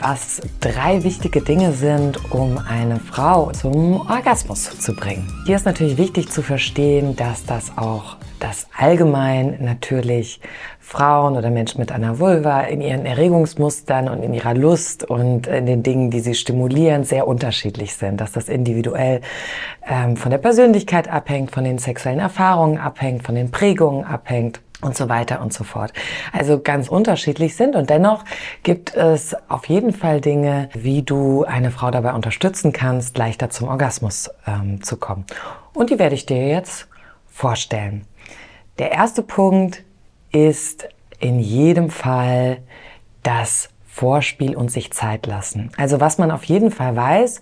was drei wichtige Dinge sind, um eine Frau zum Orgasmus zu bringen. Hier ist natürlich wichtig zu verstehen, dass das auch dass allgemein natürlich Frauen oder Menschen mit einer Vulva in ihren Erregungsmustern und in ihrer Lust und in den Dingen, die sie stimulieren, sehr unterschiedlich sind. Dass das individuell ähm, von der Persönlichkeit abhängt, von den sexuellen Erfahrungen abhängt, von den Prägungen abhängt und so weiter und so fort. Also ganz unterschiedlich sind und dennoch gibt es auf jeden Fall Dinge, wie du eine Frau dabei unterstützen kannst, leichter zum Orgasmus ähm, zu kommen. Und die werde ich dir jetzt vorstellen. Der erste Punkt ist in jedem Fall das Vorspiel und sich Zeit lassen. Also was man auf jeden Fall weiß,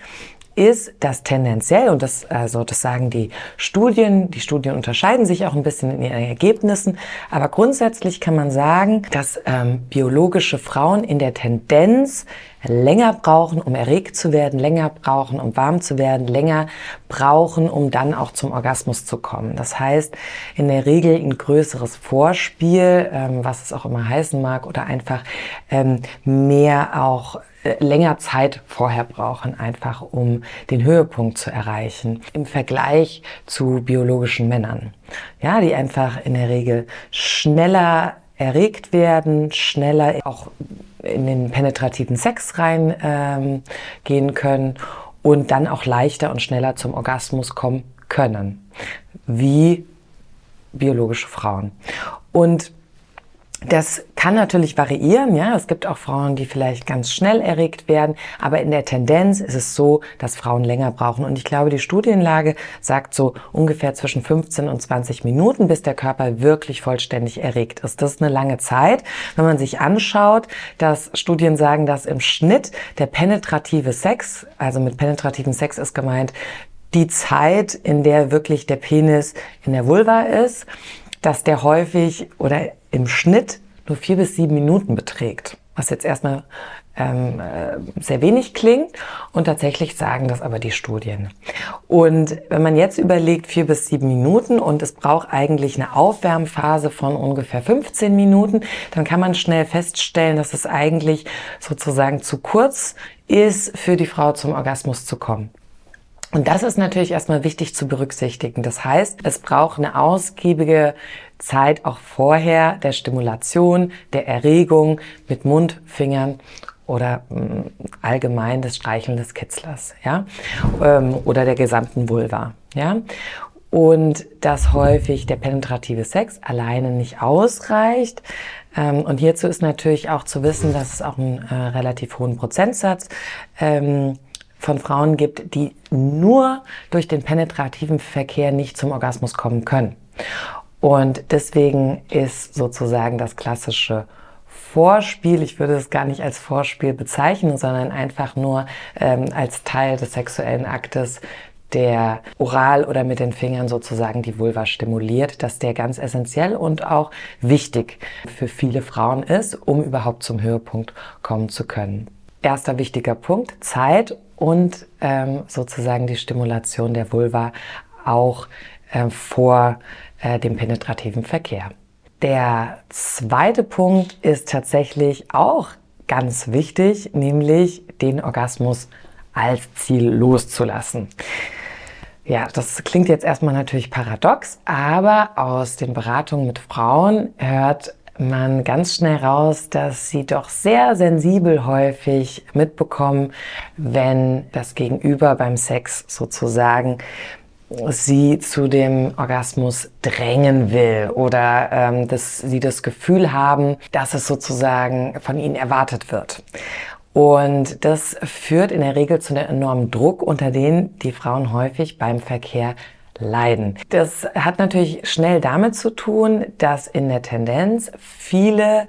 ist, dass tendenziell, und das, also das sagen die Studien, die Studien unterscheiden sich auch ein bisschen in ihren Ergebnissen, aber grundsätzlich kann man sagen, dass ähm, biologische Frauen in der Tendenz länger brauchen, um erregt zu werden, länger brauchen, um warm zu werden, länger brauchen, um dann auch zum Orgasmus zu kommen. Das heißt, in der Regel ein größeres Vorspiel, ähm, was es auch immer heißen mag, oder einfach ähm, mehr auch länger Zeit vorher brauchen, einfach um den Höhepunkt zu erreichen im Vergleich zu biologischen Männern. Ja, die einfach in der Regel schneller erregt werden, schneller auch in den penetrativen Sex reingehen ähm, gehen können und dann auch leichter und schneller zum Orgasmus kommen können, wie biologische Frauen. Und das kann natürlich variieren, ja. Es gibt auch Frauen, die vielleicht ganz schnell erregt werden, aber in der Tendenz ist es so, dass Frauen länger brauchen. Und ich glaube, die Studienlage sagt so ungefähr zwischen 15 und 20 Minuten, bis der Körper wirklich vollständig erregt ist. Das ist eine lange Zeit. Wenn man sich anschaut, dass Studien sagen, dass im Schnitt der penetrative Sex, also mit penetrativen Sex ist gemeint, die Zeit, in der wirklich der Penis in der Vulva ist, dass der häufig oder im Schnitt nur vier bis sieben Minuten beträgt. Was jetzt erstmal ähm, äh, sehr wenig klingt und tatsächlich sagen das aber die Studien. Und wenn man jetzt überlegt, vier bis sieben Minuten und es braucht eigentlich eine Aufwärmphase von ungefähr 15 Minuten, dann kann man schnell feststellen, dass es eigentlich sozusagen zu kurz ist, für die Frau zum Orgasmus zu kommen. Und das ist natürlich erstmal wichtig zu berücksichtigen. Das heißt, es braucht eine ausgiebige Zeit auch vorher der Stimulation, der Erregung mit Mund, Fingern oder mh, allgemein des Streicheln des Kitzlers, ja, ähm, oder der gesamten Vulva, ja. Und dass häufig der penetrative Sex alleine nicht ausreicht. Ähm, und hierzu ist natürlich auch zu wissen, dass es auch einen äh, relativ hohen Prozentsatz ähm, von Frauen gibt, die nur durch den penetrativen Verkehr nicht zum Orgasmus kommen können. Und deswegen ist sozusagen das klassische Vorspiel, ich würde es gar nicht als Vorspiel bezeichnen, sondern einfach nur ähm, als Teil des sexuellen Aktes, der oral oder mit den Fingern sozusagen die Vulva stimuliert, dass der ganz essentiell und auch wichtig für viele Frauen ist, um überhaupt zum Höhepunkt kommen zu können. Erster wichtiger Punkt, Zeit und ähm, sozusagen die Stimulation der Vulva auch äh, vor äh, dem penetrativen Verkehr. Der zweite Punkt ist tatsächlich auch ganz wichtig, nämlich den Orgasmus als Ziel loszulassen. Ja, das klingt jetzt erstmal natürlich paradox, aber aus den Beratungen mit Frauen hört man ganz schnell raus, dass sie doch sehr sensibel häufig mitbekommen, wenn das Gegenüber beim Sex sozusagen sie zu dem Orgasmus drängen will oder ähm, dass sie das Gefühl haben, dass es sozusagen von ihnen erwartet wird. Und das führt in der Regel zu einem enormen Druck, unter den die Frauen häufig beim Verkehr leiden. Das hat natürlich schnell damit zu tun, dass in der Tendenz viele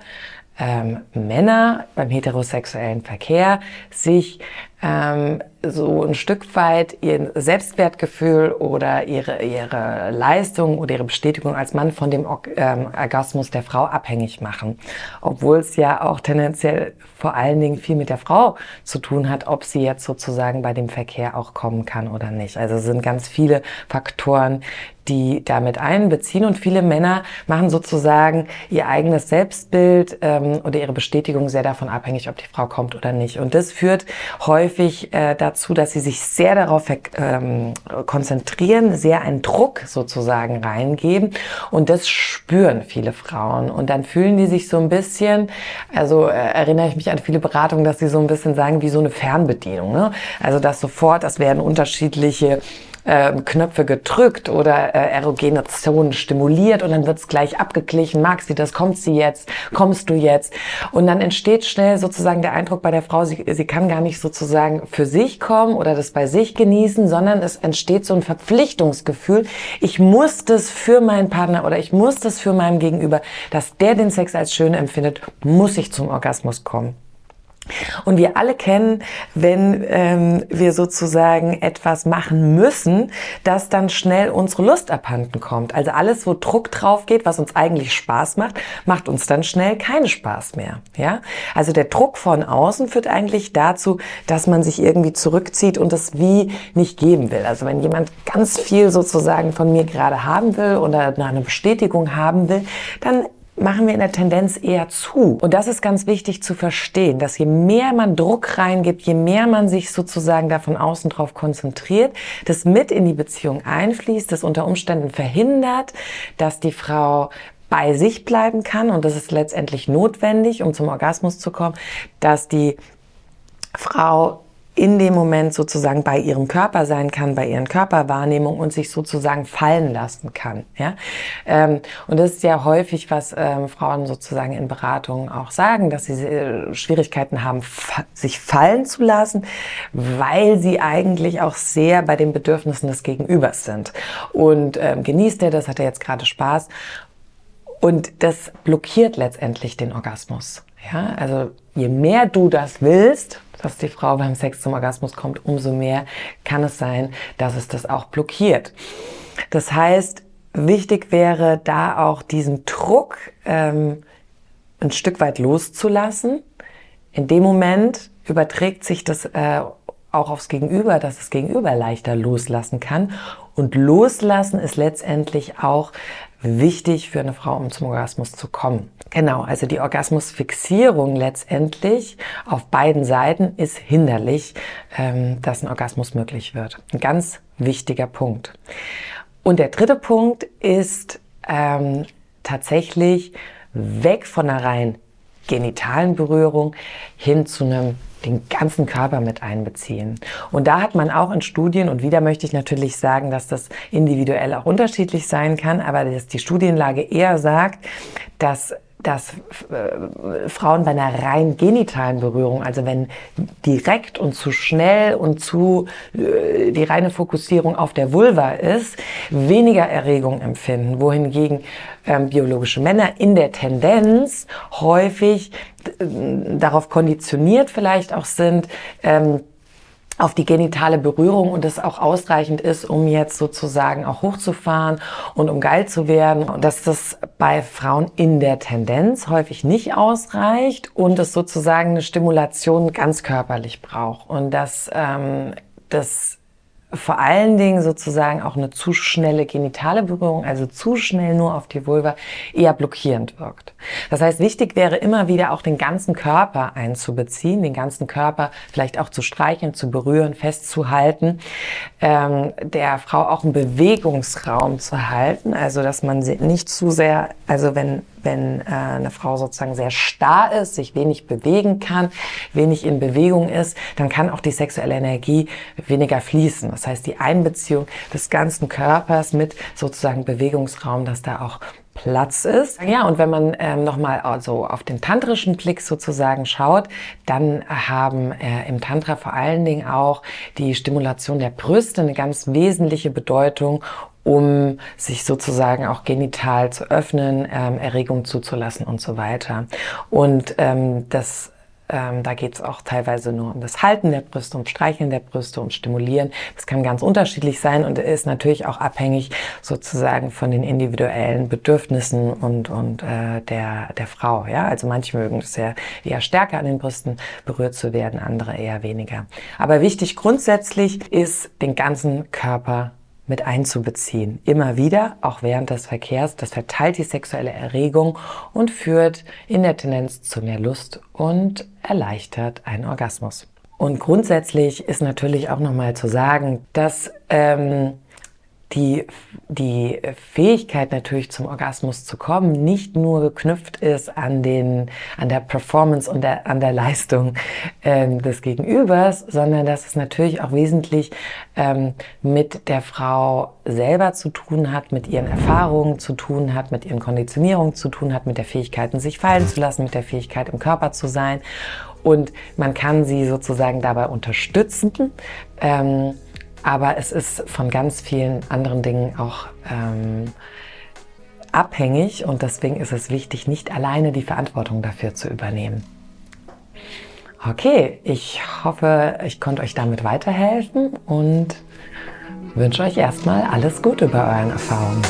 ähm, Männer beim heterosexuellen Verkehr sich ähm, so ein Stück weit ihr Selbstwertgefühl oder ihre, ihre Leistung oder ihre Bestätigung als Mann von dem ähm, Orgasmus der Frau abhängig machen. Obwohl es ja auch tendenziell vor allen Dingen viel mit der Frau zu tun hat, ob sie jetzt sozusagen bei dem Verkehr auch kommen kann oder nicht. Also es sind ganz viele Faktoren, die damit einbeziehen. Und viele Männer machen sozusagen ihr eigenes Selbstbild ähm, oder ihre Bestätigung sehr davon abhängig, ob die Frau kommt oder nicht. Und das führt häufig äh, dazu, dass sie sich sehr darauf ähm, konzentrieren, sehr einen Druck sozusagen reingeben. Und das spüren viele Frauen. Und dann fühlen die sich so ein bisschen, also äh, erinnere ich mich an viele Beratungen, dass sie so ein bisschen sagen, wie so eine Fernbedienung. Ne? Also dass sofort, das werden unterschiedliche äh, Knöpfe gedrückt oder äh, erogene Zonen stimuliert und dann wird's gleich abgeglichen. Mag sie das? Kommt sie jetzt? Kommst du jetzt? Und dann entsteht schnell sozusagen der Eindruck bei der Frau, sie, sie kann gar nicht sozusagen für sich kommen oder das bei sich genießen, sondern es entsteht so ein Verpflichtungsgefühl. Ich muss das für meinen Partner oder ich muss das für meinen Gegenüber, dass der den Sex als schön empfindet, muss ich zum Orgasmus kommen. Und wir alle kennen, wenn ähm, wir sozusagen etwas machen müssen, dass dann schnell unsere Lust abhanden kommt. Also alles, wo Druck drauf geht, was uns eigentlich Spaß macht, macht uns dann schnell keinen Spaß mehr. Ja, also der Druck von außen führt eigentlich dazu, dass man sich irgendwie zurückzieht und es wie nicht geben will. Also wenn jemand ganz viel sozusagen von mir gerade haben will oder eine Bestätigung haben will, dann machen wir in der Tendenz eher zu. Und das ist ganz wichtig zu verstehen, dass je mehr man Druck reingibt, je mehr man sich sozusagen da von außen drauf konzentriert, das mit in die Beziehung einfließt, das unter Umständen verhindert, dass die Frau bei sich bleiben kann und das ist letztendlich notwendig, um zum Orgasmus zu kommen, dass die Frau in dem Moment sozusagen bei ihrem Körper sein kann, bei ihren Körperwahrnehmungen und sich sozusagen fallen lassen kann. Ja? Ähm, und das ist ja häufig, was ähm, Frauen sozusagen in Beratungen auch sagen, dass sie äh, Schwierigkeiten haben, sich fallen zu lassen, weil sie eigentlich auch sehr bei den Bedürfnissen des Gegenübers sind. Und ähm, genießt er das, hat er jetzt gerade Spaß. Und das blockiert letztendlich den Orgasmus. Ja, also je mehr du das willst, dass die Frau beim Sex zum Orgasmus kommt, umso mehr kann es sein, dass es das auch blockiert. Das heißt, wichtig wäre da auch diesen Druck ähm, ein Stück weit loszulassen. In dem Moment überträgt sich das äh, auch aufs Gegenüber, dass das Gegenüber leichter loslassen kann. Und loslassen ist letztendlich auch wichtig für eine Frau, um zum Orgasmus zu kommen. Genau, also die Orgasmusfixierung letztendlich auf beiden Seiten ist hinderlich, ähm, dass ein Orgasmus möglich wird. Ein ganz wichtiger Punkt. Und der dritte Punkt ist ähm, tatsächlich weg von einer rein genitalen Berührung hin zu einem den ganzen Körper mit einbeziehen. Und da hat man auch in Studien, und wieder möchte ich natürlich sagen, dass das individuell auch unterschiedlich sein kann, aber dass die Studienlage eher sagt, dass dass äh, Frauen bei einer rein genitalen Berührung, also wenn direkt und zu schnell und zu äh, die reine Fokussierung auf der Vulva ist, weniger Erregung empfinden, wohingegen ähm, biologische Männer in der Tendenz häufig äh, darauf konditioniert vielleicht auch sind, ähm, auf die genitale Berührung und es auch ausreichend ist, um jetzt sozusagen auch hochzufahren und um geil zu werden. Und dass das bei Frauen in der Tendenz häufig nicht ausreicht und es sozusagen eine Stimulation ganz körperlich braucht. Und dass ähm, das vor allen Dingen sozusagen auch eine zu schnelle genitale Berührung, also zu schnell nur auf die Vulva, eher blockierend wirkt. Das heißt, wichtig wäre immer wieder auch den ganzen Körper einzubeziehen, den ganzen Körper vielleicht auch zu streicheln, zu berühren, festzuhalten, ähm, der Frau auch einen Bewegungsraum zu halten, also dass man sie nicht zu sehr, also wenn wenn äh, eine Frau sozusagen sehr starr ist, sich wenig bewegen kann, wenig in Bewegung ist, dann kann auch die sexuelle Energie weniger fließen. Das heißt, die Einbeziehung des ganzen Körpers mit sozusagen Bewegungsraum, dass da auch Platz ist. Ja, und wenn man ähm, nochmal also auf den tantrischen Blick sozusagen schaut, dann haben äh, im Tantra vor allen Dingen auch die Stimulation der Brüste eine ganz wesentliche Bedeutung, um sich sozusagen auch genital zu öffnen, ähm, Erregung zuzulassen und so weiter. Und ähm, das ähm, da geht es auch teilweise nur um das Halten der Brüste, um Streicheln der Brüste, um Stimulieren. Das kann ganz unterschiedlich sein und ist natürlich auch abhängig sozusagen von den individuellen Bedürfnissen und, und äh, der, der Frau. Ja? Also manche mögen es ja eher stärker an den Brüsten berührt zu werden, andere eher weniger. Aber wichtig grundsätzlich ist, den ganzen Körper mit einzubeziehen. Immer wieder, auch während des Verkehrs. Das verteilt die sexuelle Erregung und führt in der Tendenz zu mehr Lust und erleichtert einen Orgasmus. Und grundsätzlich ist natürlich auch nochmal zu sagen, dass ähm, die, die Fähigkeit natürlich zum Orgasmus zu kommen nicht nur geknüpft ist an, den, an der Performance und der, an der Leistung ähm, des Gegenübers, sondern dass es natürlich auch wesentlich ähm, mit der Frau selber zu tun hat, mit ihren Erfahrungen zu tun hat, mit ihren Konditionierungen zu tun hat, mit der Fähigkeit, sich fallen zu lassen, mit der Fähigkeit, im Körper zu sein. Und man kann sie sozusagen dabei unterstützen. Ähm, aber es ist von ganz vielen anderen Dingen auch ähm, abhängig und deswegen ist es wichtig, nicht alleine die Verantwortung dafür zu übernehmen. Okay, ich hoffe, ich konnte euch damit weiterhelfen und wünsche euch erstmal alles Gute bei euren Erfahrungen.